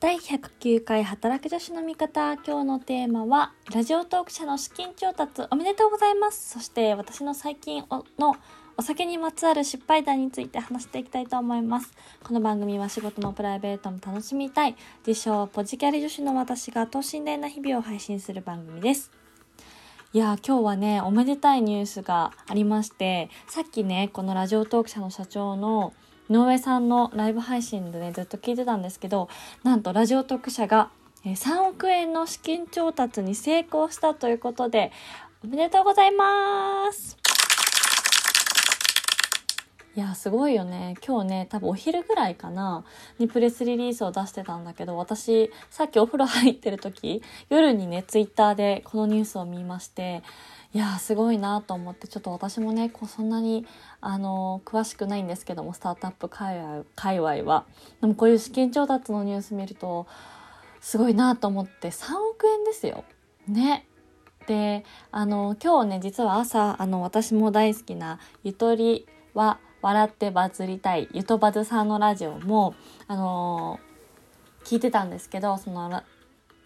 第109回働く女子の味方。今日のテーマはラジオトーク社の資金調達おめでとうございます。そして私の最近のお酒にまつわる失敗談について話していきたいと思います。この番組は仕事もプライベートも楽しみたい。自称ポジキャリ女子の私が等身大な日々を配信する番組です。いや今日はねおめでたいニュースがありましてさっきねこのラジオトーク社の社長の井上さんのライブ配信でねずっと聞いてたんですけどなんとラジオ特社が3億円の資金調達に成功したということでおめでとうございます。いやすごいよね。今日ね多分お昼ぐらいかなにプレスリリースを出してたんだけど私さっきお風呂入ってる時夜にねツイッターでこのニュースを見ましていやすごいなと思ってちょっと私もねこうそんなにあの詳しくないんですけどもスタートアップ界隈界隈は。でもこういう資金調達のニュース見るとすごいなと思って3億円ですよ。ね。であの今日ね実は朝あの私も大好きなゆとりは笑ってバズりたいゆとバズさんのラジオもあの聞いてたんですけどその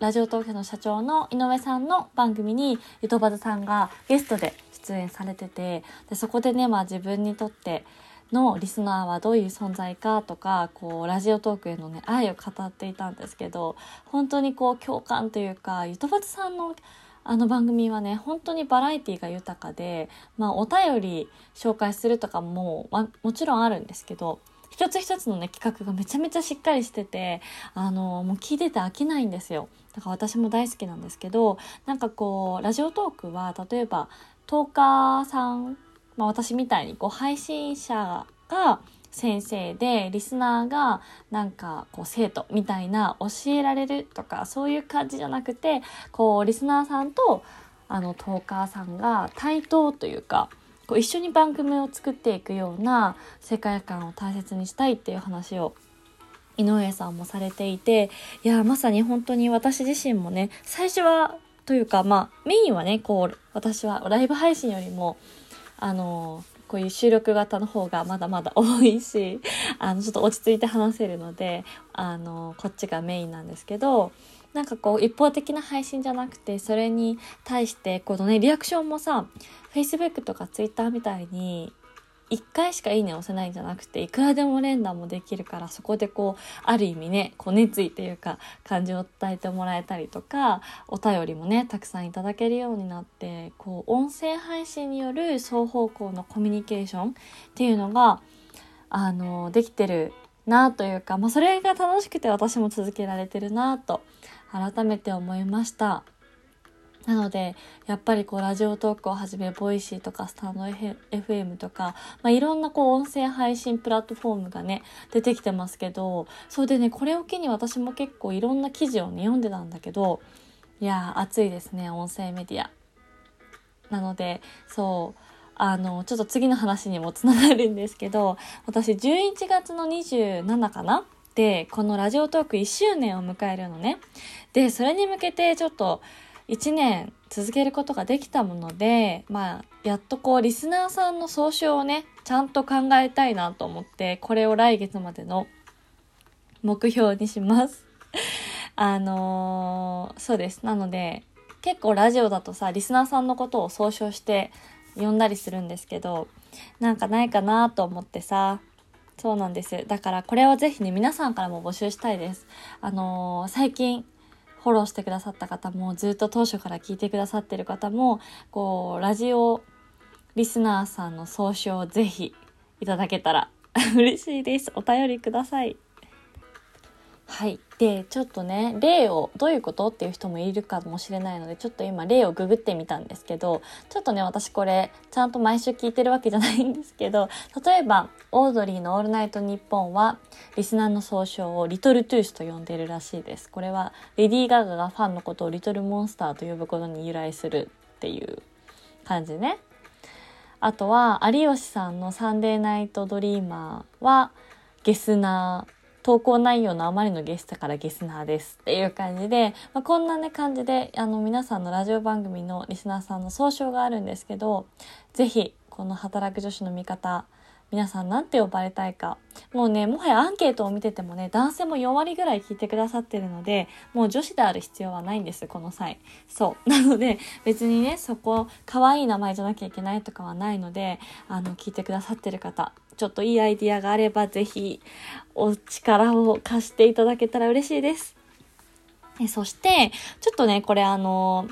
ラジオ東京の社長の井上さんの番組にゆとばずさんがゲストで出演されててでそこでね、まあ、自分にとってのリスナーはどういう存在かとかこうラジオトークへのね愛を語っていたんですけど本当にこう共感というかゆとばずさんのあの番組はね本当にバラエティーが豊かで、まあ、お便り紹介するとかも、ま、もちろんあるんですけど一つ一つのね企画がめちゃめちゃしっかりしててあのもう聞いてて飽きないんですよ。だから私も大好きなんですけどなんかこうラジオトークは例えばトーカーさん、まあ、私みたいにこう配信者が先生でリスナーがなんかこう生徒みたいな教えられるとかそういう感じじゃなくてこうリスナーさんとあのトーカーさんが対等というかこう一緒に番組を作っていくような世界観を大切にしたいっていう話を井上さんもされていていやまさに本当に私自身もね最初はというかまあメインはねこう私はライブ配信よりもあのこういう収録型の方がまだまだ多いしあのちょっと落ち着いて話せるのであのこっちがメインなんですけどなんかこう一方的な配信じゃなくてそれに対してこのねリアクションもさ Facebook とか Twitter みたいに1回しかいいね押せないんじゃなくていくらでも連打もできるからそこでこうある意味ねこう熱意というか感情を伝えてもらえたりとかお便りもねたくさんいただけるようになってこう音声配信による双方向のコミュニケーションっていうのがあのできてるなというか、まあ、それが楽しくて私も続けられてるなと改めて思いました。なので、やっぱりこう、ラジオトークをはじめ、ボイシーとか、スタンド FM とか、まあ、いろんなこう、音声配信プラットフォームがね、出てきてますけど、それでね、これを機に私も結構いろんな記事をね、読んでたんだけど、いやー熱いですね、音声メディア。なので、そう、あの、ちょっと次の話にもつながるんですけど、私11月の27かな？で、このラジオトーク1周年を迎えるのね。で、それに向けてちょっと1年続けることができたもので、まあ、やっとこう、リスナーさんの総称をね、ちゃんと考えたいなと思って、これを来月までの目標にします。あのー、そうです。なので、結構ラジオだとさ、リスナーさんのことを総称して呼んだりするんですけど、なんかないかなと思ってさ、そうなんです。だからこれはぜひね、皆さんからも募集したいです。あのー、最近、フォローしてくださった方も、ずっと当初から聞いてくださってる方も、こう、ラジオリスナーさんの総称をぜひいただけたら嬉しいです。お便りください。はい。で、ちょっとね、例を、どういうことっていう人もいるかもしれないので、ちょっと今例をググってみたんですけど、ちょっとね、私これ、ちゃんと毎週聞いてるわけじゃないんですけど、例えば、オードリーのオールナイトニッポンは、リスナーの総称をリトルトゥースと呼んでるらしいです。これは、レディー・ガガがファンのことをリトルモンスターと呼ぶことに由来するっていう感じね。あとは、有吉さんのサンデーナイトドリーマーは、ゲスナー、投稿内容のあまりのゲストからゲスナーですっていう感じで、まあ、こんなね感じであの皆さんのラジオ番組のリスナーさんの総称があるんですけど是非この働く女子の味方皆さんなんて呼ばれたいか。もうね、もはやアンケートを見ててもね、男性も4割ぐらい聞いてくださってるので、もう女子である必要はないんです、この際。そう。なので、別にね、そこ、可愛い名前じゃなきゃいけないとかはないので、あの、聞いてくださってる方、ちょっといいアイディアがあれば、ぜひ、お力を貸していただけたら嬉しいです。えそして、ちょっとね、これあの、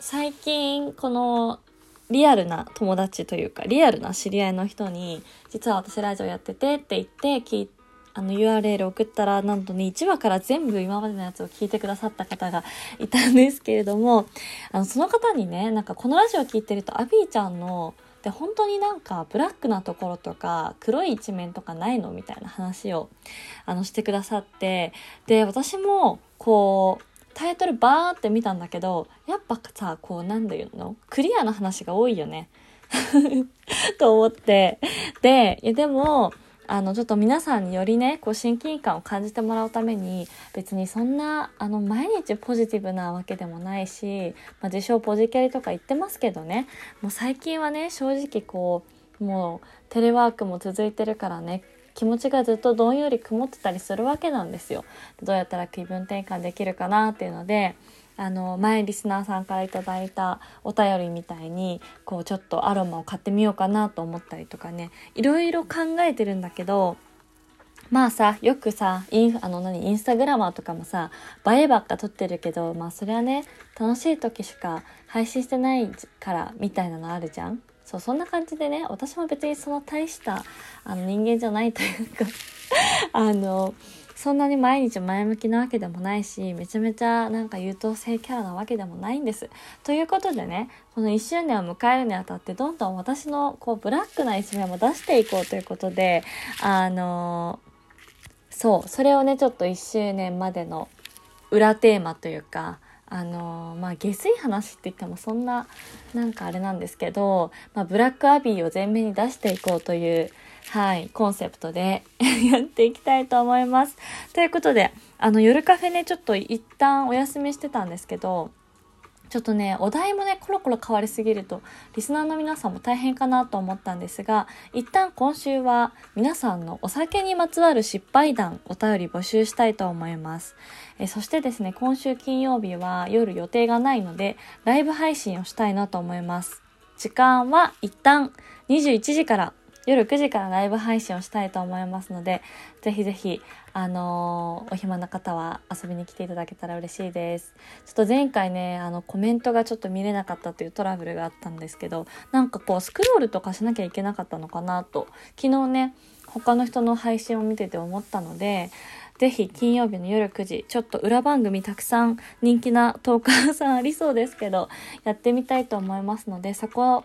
最近、この、リアルな友達というか、リアルな知り合いの人に、実は私ラジオやっててって言って聞いあの URL 送ったら、なんとね、1話から全部今までのやつを聞いてくださった方がいたんですけれども、あの、その方にね、なんかこのラジオ聞いてると、アビーちゃんの、で、本当になんかブラックなところとか、黒い一面とかないのみたいな話を、あの、してくださって、で、私も、こう、タイトルバーって見たんだけど、やっぱさ、こう、なんで言うのクリアな話が多いよね。と思って。で、いやでも、あの、ちょっと皆さんによりね、こう、親近感を感じてもらうために、別にそんな、あの、毎日ポジティブなわけでもないし、まあ、自称ポジキャリとか言ってますけどね、もう最近はね、正直こう、もう、テレワークも続いてるからね、気持ちがずっとどんより曇ってたりするわけなんですよ。どうやったら気分転換できるかなっていうのであの前リスナーさんから頂いたお便りみたいにこうちょっとアロマを買ってみようかなと思ったりとかねいろいろ考えてるんだけどまあさよくさインあの何インスタグラマーとかもさ映えばっか撮ってるけどまあそれはね楽しい時しか配信してないからみたいなのあるじゃん。そうそんな感じでね私も別にその大したあの人間じゃないというか あのそんなに毎日前向きなわけでもないしめちゃめちゃなんか優等生キャラなわけでもないんです。ということでねこの1周年を迎えるにあたってどんどん私のこうブラックな一面も出していこうということであのそうそれをねちょっと1周年までの裏テーマというかあのまあ下水話って言ってもそんななんかあれなんですけど、まあ、ブラックアビーを前面に出していこうというはいコンセプトで やっていきたいと思います。ということであの夜カフェねちょっと一旦お休みしてたんですけどちょっとね、お題もね、コロコロ変わりすぎると、リスナーの皆さんも大変かなと思ったんですが、一旦今週は皆さんのお酒にまつわる失敗談、お便り募集したいと思います。えそしてですね、今週金曜日は夜予定がないので、ライブ配信をしたいなと思います。時間は一旦21時から夜9時からライブ配信をしたいと思いますので、ぜひぜひ、あのー、お暇な方は遊びに来ていただけたら嬉しいです。ちょっと前回ね、あの、コメントがちょっと見れなかったというトラブルがあったんですけど、なんかこう、スクロールとかしなきゃいけなかったのかなと、昨日ね、他の人の配信を見てて思ったので、ぜひ金曜日の夜9時、ちょっと裏番組たくさん人気なトーカーさんありそうですけど、やってみたいと思いますので、そこ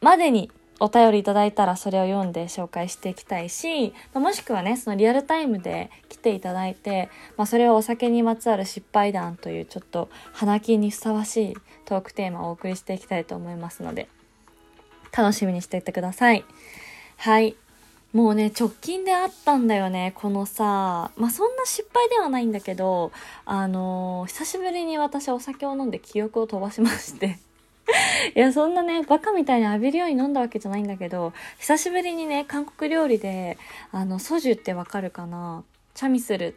までにお便りいただいたらそれを読んで紹介していきたいし、もしくはね、そのリアルタイムで来ていただいて、まあ、それをお酒にまつわる失敗談というちょっと花金にふさわしいトークテーマをお送りしていきたいと思いますので、楽しみにしていてください。はい。もうね、直近であったんだよね。このさ、まあ、そんな失敗ではないんだけど、あのー、久しぶりに私お酒を飲んで記憶を飛ばしまして いや、そんなね、バカみたいに浴びるように飲んだわけじゃないんだけど、久しぶりにね、韓国料理で、あの、ソジュってわかるかな？チャミスル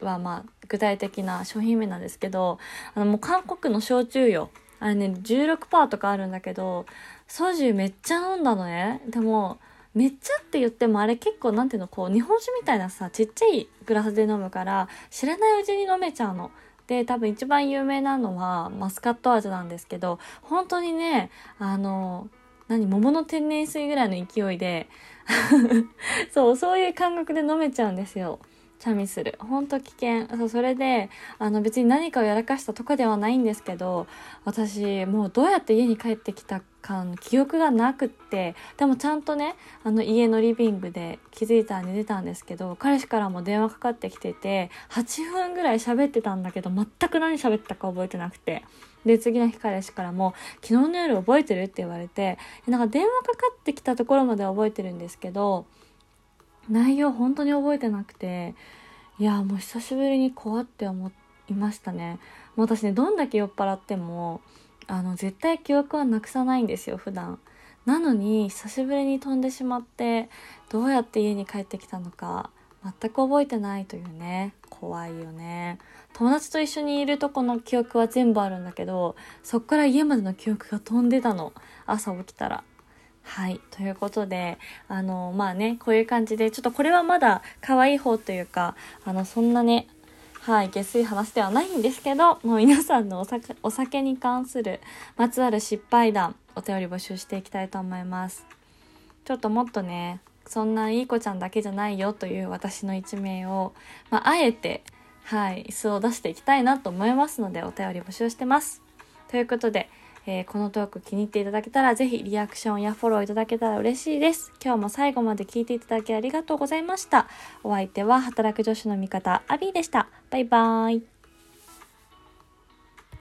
は、まあ、具体的な商品名なんですけど、あの、もう韓国の焼酎よ。あれね、16%とかあるんだけど、ソジュめっちゃ飲んだのね。でも、めっちゃって言ってもあれ結構なんていうの、こう、日本酒みたいなさ、ちっちゃいグラスで飲むから、知らないうちに飲めちゃうの。で多分一番有名なのはマスカット味なんですけど本当にねあの何桃の天然水ぐらいの勢いで そうそういう感覚で飲めちゃうんですよ。チャミする。ほんと危険。そう、それで、あの別に何かをやらかしたとかではないんですけど、私、もうどうやって家に帰ってきたかの記憶がなくって、でもちゃんとね、あの家のリビングで気づいたら寝てたんですけど、彼氏からも電話かかってきてて、8分ぐらい喋ってたんだけど、全く何喋ったか覚えてなくて。で、次の日彼氏からも、昨日の夜覚えてる？って言われて、なんか電話かかってきたところまでは覚えてるんですけど、内容本当に覚えてなくていやもう久しぶりに怖って思いましたね。もう私ねどんだけ酔っ払ってもあの絶対記憶はなくさないんですよ普段。なのに久しぶりに飛んでしまってどうやって家に帰ってきたのか全く覚えてないというね怖いよね。友達と一緒にいるとこの記憶は全部あるんだけどそっから家までの記憶が飛んでたの。朝起きたら。はい。ということで、あの、まあね、こういう感じで、ちょっとこれはまだ可愛い方というか、あの、そんなね、はい、下水話ではないんですけど、もう皆さんのお酒お酒に関するまつわる失敗談、お便り募集していきたいと思います。ちょっともっとね、そんないい子ちゃんだけじゃないよという私の一面を、まあ、あえて、はい、素を出していきたいなと思いますので、お便り募集してます。ということで、えー、このトーク気に入っていただけたら、ぜひリアクションやフォローいただけたら嬉しいです。今日も最後まで聞いていただきありがとうございました。お相手は働く女子の味方、アビーでした。バイバーイ。